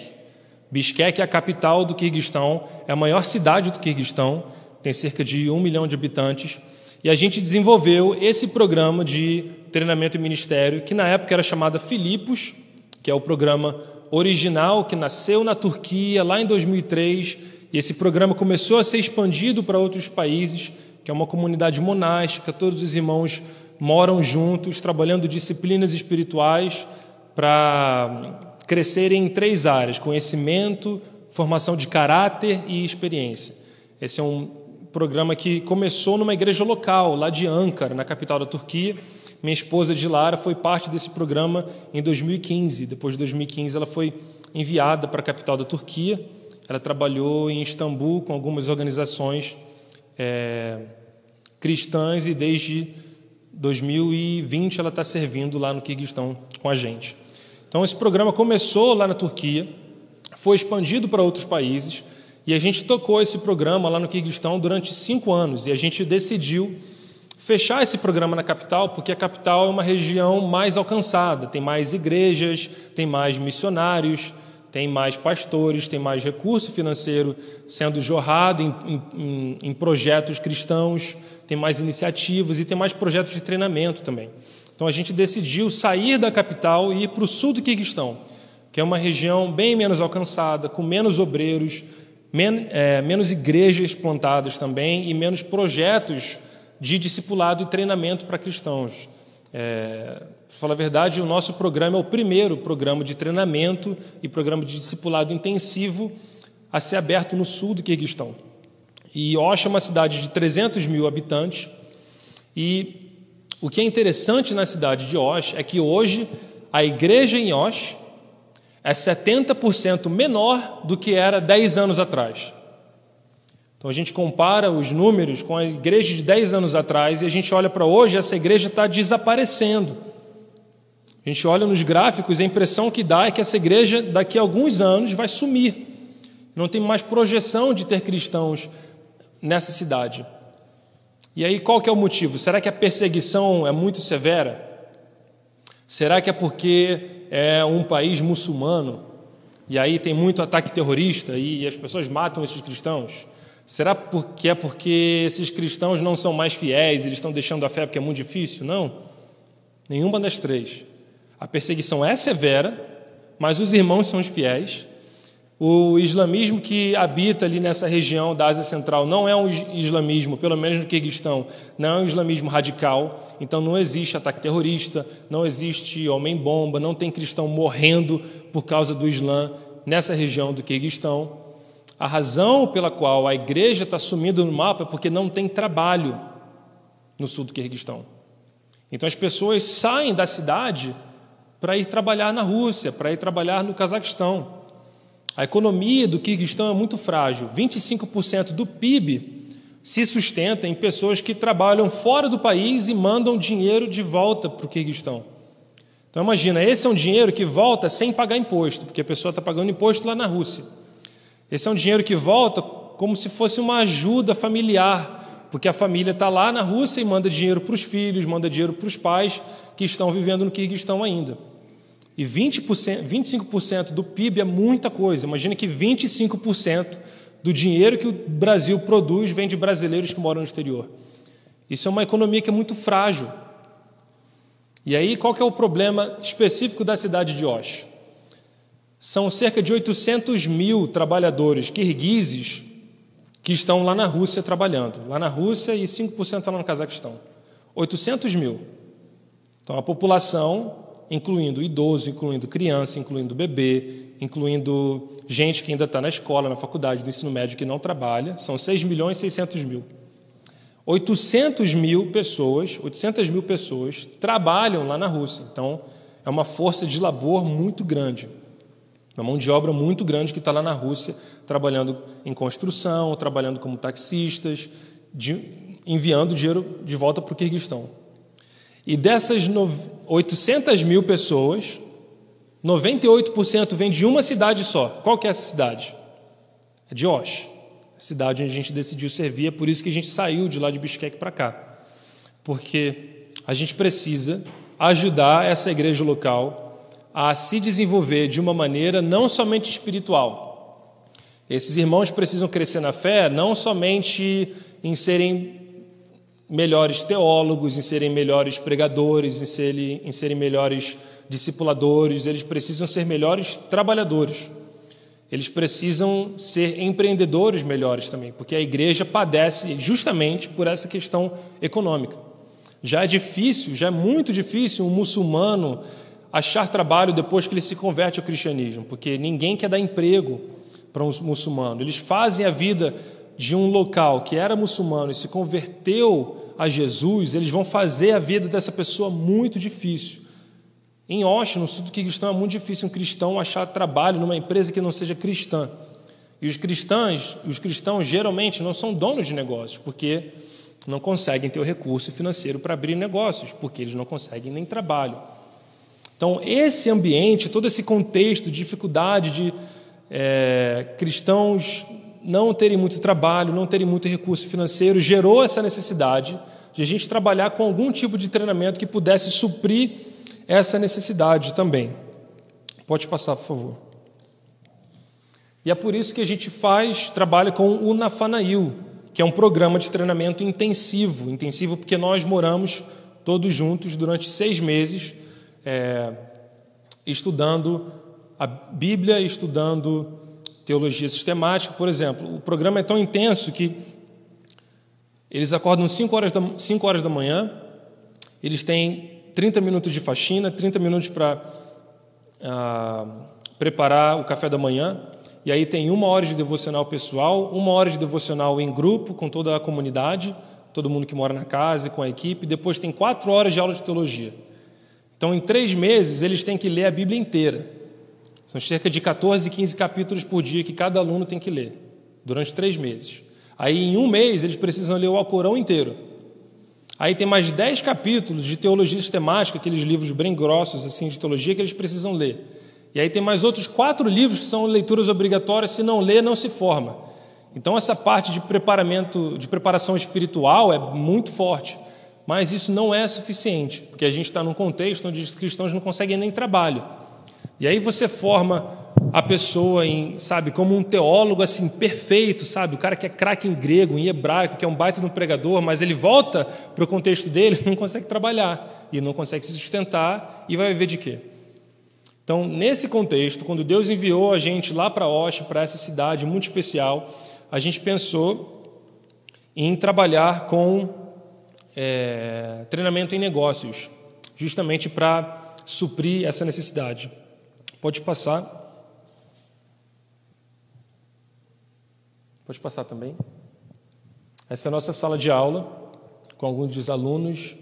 Bishkek é a capital do Kirguistão, é a maior cidade do Kirguistão, tem cerca de um milhão de habitantes. E a gente desenvolveu esse programa de treinamento e ministério, que na época era chamada Filipos, que é o programa original que nasceu na Turquia lá em 2003. E esse programa começou a ser expandido para outros países que é uma comunidade monástica, todos os irmãos moram juntos, trabalhando disciplinas espirituais para crescerem em três áreas: conhecimento, formação de caráter e experiência. Esse é um programa que começou numa igreja local, lá de Ankara, na capital da Turquia. Minha esposa Dilara foi parte desse programa em 2015. Depois de 2015, ela foi enviada para a capital da Turquia. Ela trabalhou em Istambul com algumas organizações é, cristãs e desde 2020 ela está servindo lá no Kirguistão com a gente. Então esse programa começou lá na Turquia, foi expandido para outros países e a gente tocou esse programa lá no Kirguistão durante cinco anos e a gente decidiu fechar esse programa na capital porque a capital é uma região mais alcançada, tem mais igrejas, tem mais missionários, tem mais pastores, tem mais recurso financeiro sendo jorrado em, em, em, projetos cristãos, tem mais iniciativas e tem mais projetos de treinamento também. Então a gente decidiu sair da capital e ir para o sul do Quirguistão, que é uma região bem menos alcançada, com menos obreiros, men é, menos igrejas plantadas também e menos projetos de discipulado e treinamento para cristãos. É, para falar a verdade, o nosso programa é o primeiro programa de treinamento e programa de discipulado intensivo a ser aberto no sul do Quirguistão. E Osh é uma cidade de 300 mil habitantes. E o que é interessante na cidade de Osh é que hoje a igreja em Osh é 70% menor do que era 10 anos atrás. Então a gente compara os números com a igreja de 10 anos atrás e a gente olha para hoje, essa igreja está desaparecendo. A gente olha nos gráficos e a impressão que dá é que essa igreja, daqui a alguns anos, vai sumir. Não tem mais projeção de ter cristãos nessa cidade. E aí, qual que é o motivo? Será que a perseguição é muito severa? Será que é porque é um país muçulmano e aí tem muito ataque terrorista e as pessoas matam esses cristãos? Será que é porque esses cristãos não são mais fiéis, eles estão deixando a fé porque é muito difícil? Não. Nenhuma das três. A perseguição é severa, mas os irmãos são os fiéis. O islamismo que habita ali nessa região da Ásia Central não é um islamismo, pelo menos no Kirguistão, não é um islamismo radical. Então não existe ataque terrorista, não existe homem-bomba, não tem cristão morrendo por causa do Islã nessa região do Kirguistão. A razão pela qual a igreja está sumindo no mapa é porque não tem trabalho no sul do Kirguistão. Então as pessoas saem da cidade para ir trabalhar na Rússia, para ir trabalhar no Cazaquistão. A economia do Kirguistão é muito frágil. 25% do PIB se sustenta em pessoas que trabalham fora do país e mandam dinheiro de volta para o Kirguistão. Então imagina, esse é um dinheiro que volta sem pagar imposto, porque a pessoa está pagando imposto lá na Rússia. Esse é um dinheiro que volta como se fosse uma ajuda familiar, porque a família está lá na Rússia e manda dinheiro para os filhos, manda dinheiro para os pais que estão vivendo no Kirguistão ainda. E 20%, 25% do PIB é muita coisa. Imagina que 25% do dinheiro que o Brasil produz vem de brasileiros que moram no exterior. Isso é uma economia que é muito frágil. E aí, qual que é o problema específico da cidade de Osh? São cerca de 800 mil trabalhadores kirguizes que estão lá na Rússia trabalhando. Lá na Rússia e 5% lá no Cazaquistão. 800 mil. Então, a população, incluindo idoso, incluindo criança, incluindo bebê, incluindo gente que ainda está na escola, na faculdade, no ensino médio que não trabalha, são 6 milhões e 600 mil. 800 mil pessoas, 800 mil pessoas trabalham lá na Rússia. Então, é uma força de labor muito grande. Uma mão de obra muito grande que está lá na Rússia, trabalhando em construção, trabalhando como taxistas, de, enviando dinheiro de volta para o Quirguistão. E dessas 800 mil pessoas, 98% vem de uma cidade só. Qual que é essa cidade? É de Osh, a cidade onde a gente decidiu servir. É por isso que a gente saiu de lá de Bishkek para cá. Porque a gente precisa ajudar essa igreja local a se desenvolver de uma maneira não somente espiritual. Esses irmãos precisam crescer na fé não somente em serem melhores teólogos, em serem melhores pregadores, em serem, em serem melhores discipuladores, eles precisam ser melhores trabalhadores. Eles precisam ser empreendedores melhores também, porque a igreja padece justamente por essa questão econômica. Já é difícil, já é muito difícil um muçulmano achar trabalho depois que ele se converte ao cristianismo, porque ninguém quer dar emprego para um muçulmano. Eles fazem a vida de um local que era muçulmano e se converteu a Jesus, eles vão fazer a vida dessa pessoa muito difícil. Em Osh, no sul do Quirguistão, é muito difícil um cristão achar trabalho numa empresa que não seja cristã. E os cristãos, os cristãos geralmente não são donos de negócios, porque não conseguem ter o recurso financeiro para abrir negócios, porque eles não conseguem nem trabalho. Então, esse ambiente, todo esse contexto, dificuldade de é, cristãos não terem muito trabalho, não terem muito recurso financeiro, gerou essa necessidade de a gente trabalhar com algum tipo de treinamento que pudesse suprir essa necessidade também. Pode passar, por favor. E é por isso que a gente faz, trabalha com o Nafanail, que é um programa de treinamento intensivo. Intensivo porque nós moramos todos juntos durante seis meses, é, estudando a Bíblia, estudando teologia sistemática, por exemplo. O programa é tão intenso que eles acordam 5 horas da, 5 horas da manhã, eles têm 30 minutos de faxina, 30 minutos para ah, preparar o café da manhã, e aí tem uma hora de devocional pessoal, uma hora de devocional em grupo com toda a comunidade, todo mundo que mora na casa e com a equipe, depois tem quatro horas de aula de teologia. Então, em três meses, eles têm que ler a Bíblia inteira. São cerca de 14, 15 capítulos por dia que cada aluno tem que ler, durante três meses. Aí, em um mês, eles precisam ler o Alcorão inteiro. Aí tem mais 10 capítulos de teologia sistemática, aqueles livros bem grossos assim de teologia que eles precisam ler. E aí tem mais outros quatro livros que são leituras obrigatórias, se não ler, não se forma. Então essa parte de preparamento, de preparação espiritual é muito forte. Mas isso não é suficiente, porque a gente está num contexto onde os cristãos não conseguem nem trabalho. E aí você forma a pessoa em, sabe, como um teólogo assim perfeito, sabe? O cara que é craque em grego, em hebraico, que é um baita no pregador, mas ele volta para o contexto dele, não consegue trabalhar e não consegue se sustentar e vai viver de quê? Então, nesse contexto, quando Deus enviou a gente lá para Osh, para essa cidade muito especial, a gente pensou em trabalhar com é, treinamento em negócios, justamente para suprir essa necessidade. Pode passar. Pode passar também. Essa é a nossa sala de aula, com alguns dos alunos.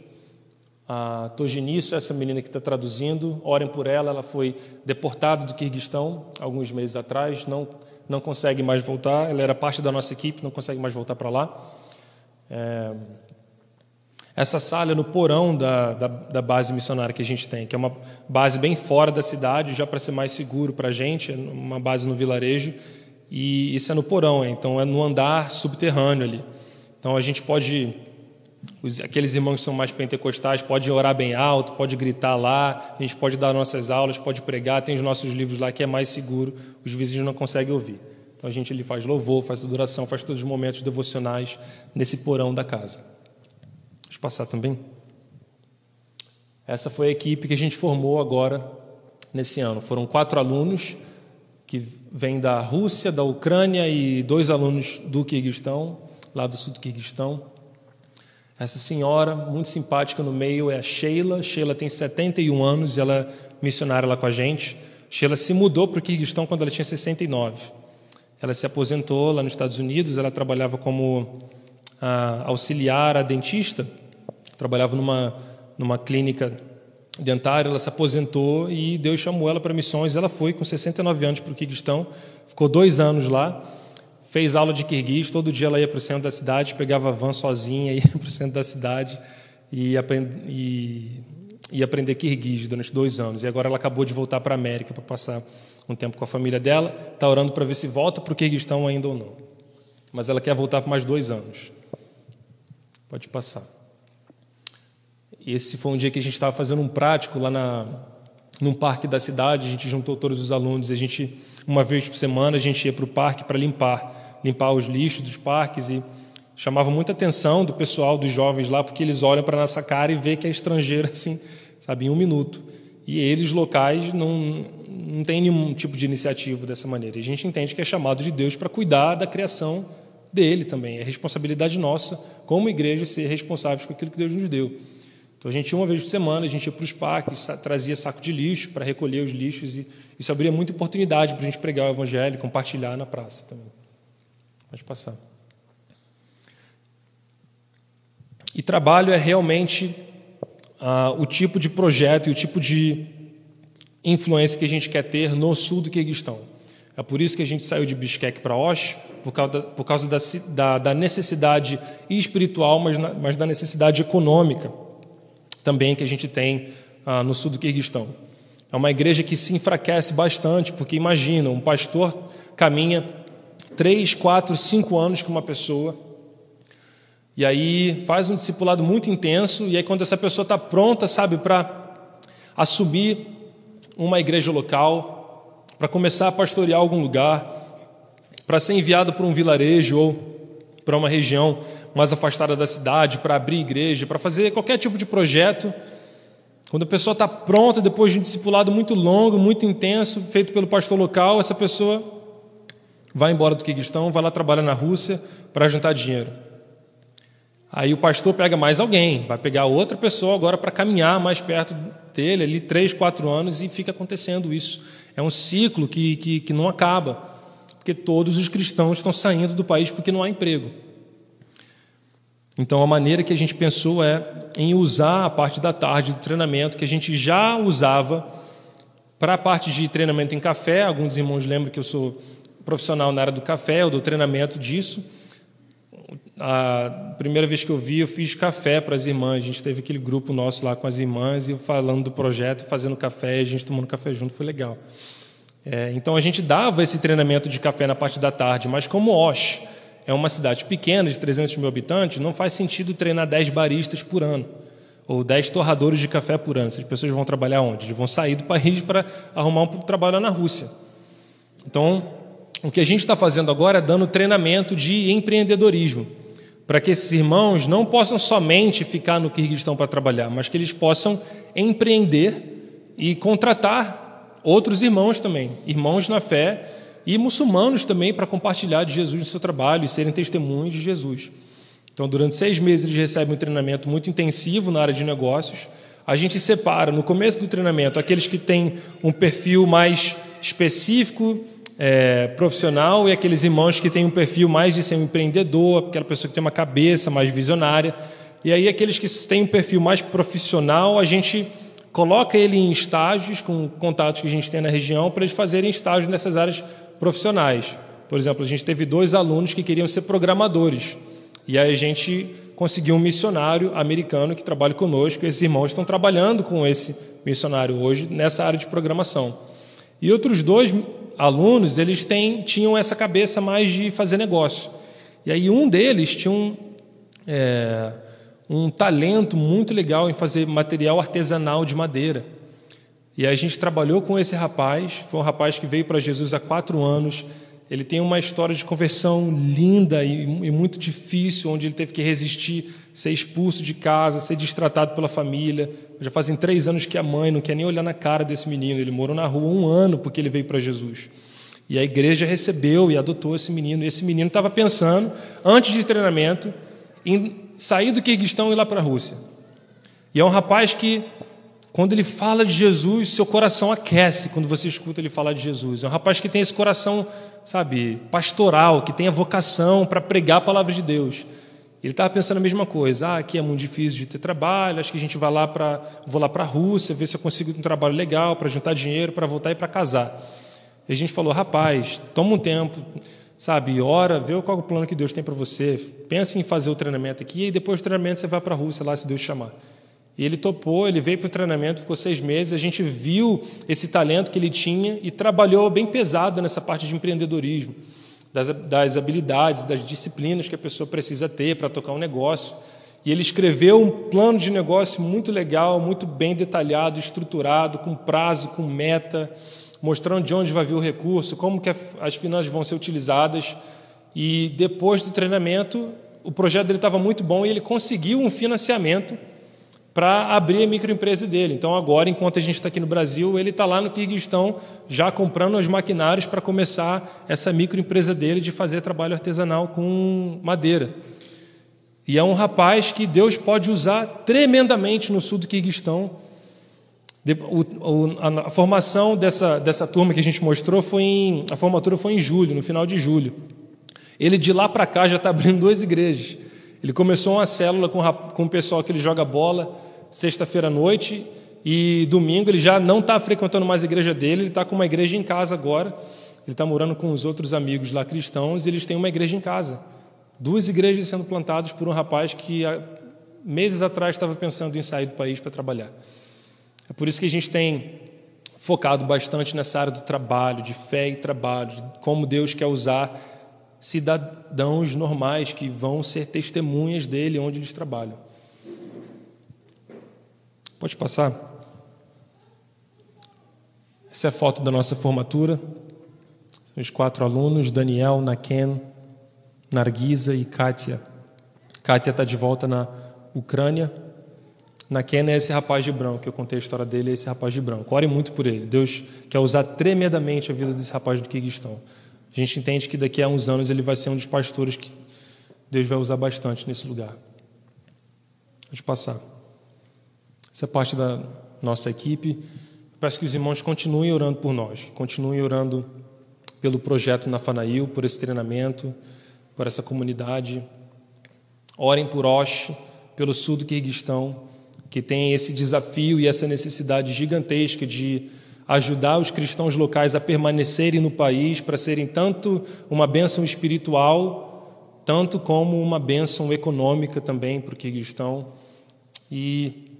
A Tojinício, essa menina que está traduzindo, orem por ela. Ela foi deportada do Quirguistão alguns meses atrás, não, não consegue mais voltar. Ela era parte da nossa equipe, não consegue mais voltar para lá. É, essa sala é no porão da, da, da, base missionária que a gente tem, que é uma base bem fora da cidade, já para ser mais seguro para a gente, é uma base no vilarejo, e isso é no porão, então é no andar subterrâneo ali. Então a gente pode, os, aqueles irmãos que são mais pentecostais, pode orar bem alto, pode gritar lá, a gente pode dar nossas aulas, pode pregar, tem os nossos livros lá que é mais seguro, os vizinhos não conseguem ouvir. Então a gente ali faz louvor, faz adoração, faz todos os momentos devocionais nesse porão da casa passar também. Essa foi a equipe que a gente formou agora nesse ano. Foram quatro alunos que vem da Rússia, da Ucrânia e dois alunos do Quirguistão, lá do sul do Quirguistão. Essa senhora, muito simpática no meio, é a Sheila. Sheila tem 71 anos e ela é missionária lá com a gente. Sheila se mudou para o Quirguistão quando ela tinha 69. Ela se aposentou lá nos Estados Unidos, ela trabalhava como ah, auxiliar a dentista, trabalhava numa, numa clínica dentária, ela se aposentou e Deus chamou ela para missões. Ela foi com 69 anos para o Quirguistão, ficou dois anos lá, fez aula de kirguiz, todo dia ela ia para o centro da cidade, pegava a van sozinha, ia para o centro da cidade e, e, e aprender kirguiz durante dois anos. E agora ela acabou de voltar para a América para passar um tempo com a família dela, está orando para ver se volta para o Quirguistão ainda ou não. Mas ela quer voltar por mais dois anos. Pode passar. Esse foi um dia que a gente estava fazendo um prático lá na, num parque da cidade, a gente juntou todos os alunos, a gente, uma vez por semana, a gente ia para o parque para limpar, limpar os lixos dos parques e chamava muita atenção do pessoal, dos jovens lá, porque eles olham para nossa cara e vê que é estrangeiro, assim, sabe, em um minuto. E eles, locais, não, não têm nenhum tipo de iniciativa dessa maneira. A gente entende que é chamado de Deus para cuidar da criação dele também. É responsabilidade nossa, como igreja, ser responsáveis por aquilo que Deus nos deu. Então a gente, uma vez por semana, a gente ia para os parques, trazia saco de lixo para recolher os lixos, e isso abria muita oportunidade para a gente pregar o evangelho, compartilhar na praça também. Pode passar. E trabalho é realmente ah, o tipo de projeto e o tipo de influência que a gente quer ter no sul do Quirguistão. É por isso que a gente saiu de Bishkek para Osh, por causa, da, por causa da, da, necessidade espiritual, mas, na, mas, da necessidade econômica também que a gente tem ah, no sul do Quirguistão. É uma igreja que se enfraquece bastante, porque imagina, um pastor caminha três, quatro, cinco anos com uma pessoa, e aí faz um discipulado muito intenso, e aí quando essa pessoa está pronta, sabe, para assumir uma igreja local, para começar a pastorear algum lugar, para ser enviado para um vilarejo ou para uma região mais afastada da cidade, para abrir igreja, para fazer qualquer tipo de projeto. Quando a pessoa está pronta, depois de um discipulado muito longo, muito intenso, feito pelo pastor local, essa pessoa vai embora do Quirguistão, vai lá trabalhar na Rússia para juntar dinheiro. Aí o pastor pega mais alguém, vai pegar outra pessoa agora para caminhar mais perto dele, ali três, quatro anos, e fica acontecendo isso. É um ciclo que, que, que não acaba porque todos os cristãos estão saindo do país porque não há emprego. Então, a maneira que a gente pensou é em usar a parte da tarde do treinamento que a gente já usava para a parte de treinamento em café. Alguns irmãos lembram que eu sou profissional na área do café, ou do treinamento disso. A primeira vez que eu vi, eu fiz café para as irmãs. A gente teve aquele grupo nosso lá com as irmãs e falando do projeto, fazendo café, a gente tomando café junto, foi legal. É, então a gente dava esse treinamento de café na parte da tarde, mas como Osh é uma cidade pequena, de 300 mil habitantes, não faz sentido treinar 10 baristas por ano ou 10 torradores de café por ano. Essas pessoas vão trabalhar onde? Eles vão sair do país para arrumar um trabalho na Rússia. Então, o que a gente está fazendo agora é dando treinamento de empreendedorismo, para que esses irmãos não possam somente ficar no Kirguistão para trabalhar, mas que eles possam empreender e contratar outros irmãos também, irmãos na fé e muçulmanos também para compartilhar de Jesus no seu trabalho e serem testemunhos de Jesus. Então, durante seis meses, eles recebem um treinamento muito intensivo na área de negócios. A gente separa, no começo do treinamento, aqueles que têm um perfil mais específico, é, profissional, e aqueles irmãos que têm um perfil mais de ser um empreendedor, aquela pessoa que tem uma cabeça mais visionária. E aí, aqueles que têm um perfil mais profissional, a gente coloca ele em estágios com contatos que a gente tem na região para eles fazerem estágios nessas áreas profissionais. Por exemplo, a gente teve dois alunos que queriam ser programadores e aí a gente conseguiu um missionário americano que trabalha conosco. Esses irmãos estão trabalhando com esse missionário hoje nessa área de programação. E outros dois alunos, eles têm, tinham essa cabeça mais de fazer negócio. E aí um deles tinha um, é, um talento muito legal em fazer material artesanal de madeira. E a gente trabalhou com esse rapaz, foi um rapaz que veio para Jesus há quatro anos. Ele tem uma história de conversão linda e, e muito difícil, onde ele teve que resistir, ser expulso de casa, ser destratado pela família. Já fazem três anos que a mãe não quer nem olhar na cara desse menino. Ele morou na rua um ano porque ele veio para Jesus. E a igreja recebeu e adotou esse menino. E esse menino estava pensando, antes de treinamento, em sair do Kirguistão e ir lá para a Rússia. E é um rapaz que, quando ele fala de Jesus, seu coração aquece quando você escuta ele falar de Jesus. É um rapaz que tem esse coração, sabe, pastoral, que tem a vocação para pregar a palavra de Deus. Ele estava pensando a mesma coisa. Ah, aqui é muito difícil de ter trabalho. Acho que a gente vai lá para vou lá para a Rússia ver se eu consigo um trabalho legal para juntar dinheiro para voltar e para casar. E a gente falou, rapaz, toma um tempo, sabe, ora, vê qual é o plano que Deus tem para você. Pensa em fazer o treinamento aqui e depois do treinamento você vai para a Rússia lá se Deus chamar. E ele topou, ele veio para o treinamento, ficou seis meses. A gente viu esse talento que ele tinha e trabalhou bem pesado nessa parte de empreendedorismo das, das habilidades, das disciplinas que a pessoa precisa ter para tocar um negócio. E ele escreveu um plano de negócio muito legal, muito bem detalhado, estruturado, com prazo, com meta, mostrando de onde vai vir o recurso, como que as finanças vão ser utilizadas. E depois do treinamento, o projeto dele estava muito bom e ele conseguiu um financiamento para abrir a microempresa dele. Então, agora, enquanto a gente está aqui no Brasil, ele está lá no Kirguistão já comprando os maquinários para começar essa microempresa dele de fazer trabalho artesanal com madeira. E é um rapaz que Deus pode usar tremendamente no sul do Kirguistão. A formação dessa, dessa turma que a gente mostrou foi em. A formatura foi em julho, no final de julho. Ele de lá para cá já está abrindo duas igrejas. Ele começou uma célula com, com o pessoal que ele joga bola sexta-feira à noite e domingo ele já não está frequentando mais a igreja dele, ele está com uma igreja em casa agora. Ele está morando com os outros amigos lá cristãos e eles têm uma igreja em casa. Duas igrejas sendo plantadas por um rapaz que meses atrás estava pensando em sair do país para trabalhar. É por isso que a gente tem focado bastante nessa área do trabalho, de fé e trabalho, de como Deus quer usar cidadãos normais que vão ser testemunhas dele onde eles trabalham. Pode passar. Essa é a foto da nossa formatura. Os quatro alunos: Daniel, Naken, Nargisa e Kátia. Kátia está de volta na Ucrânia. Naken é esse rapaz de branco, que eu contei a história dele, é esse rapaz de branco. Ore muito por ele. Deus quer usar tremendamente a vida desse rapaz do Kirguistão. A gente entende que daqui a uns anos ele vai ser um dos pastores que Deus vai usar bastante nesse lugar. Pode passar. Essa é parte da nossa equipe. Peço que os irmãos continuem orando por nós, continuem orando pelo projeto Nafanail, por esse treinamento, por essa comunidade. Orem por Osh, pelo sul do Quirguistão, que tem esse desafio e essa necessidade gigantesca de ajudar os cristãos locais a permanecerem no país, para serem tanto uma bênção espiritual, tanto como uma bênção econômica também para o Kirguistão. E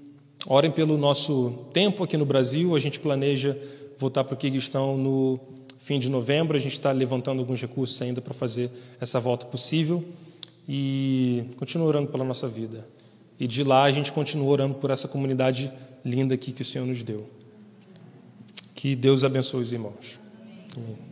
orem pelo nosso tempo aqui no Brasil, a gente planeja voltar para o Kirguistão no fim de novembro, a gente está levantando alguns recursos ainda para fazer essa volta possível e continua orando pela nossa vida. E de lá a gente continua orando por essa comunidade linda aqui que o Senhor nos deu. Que Deus abençoe os irmãos. Amém.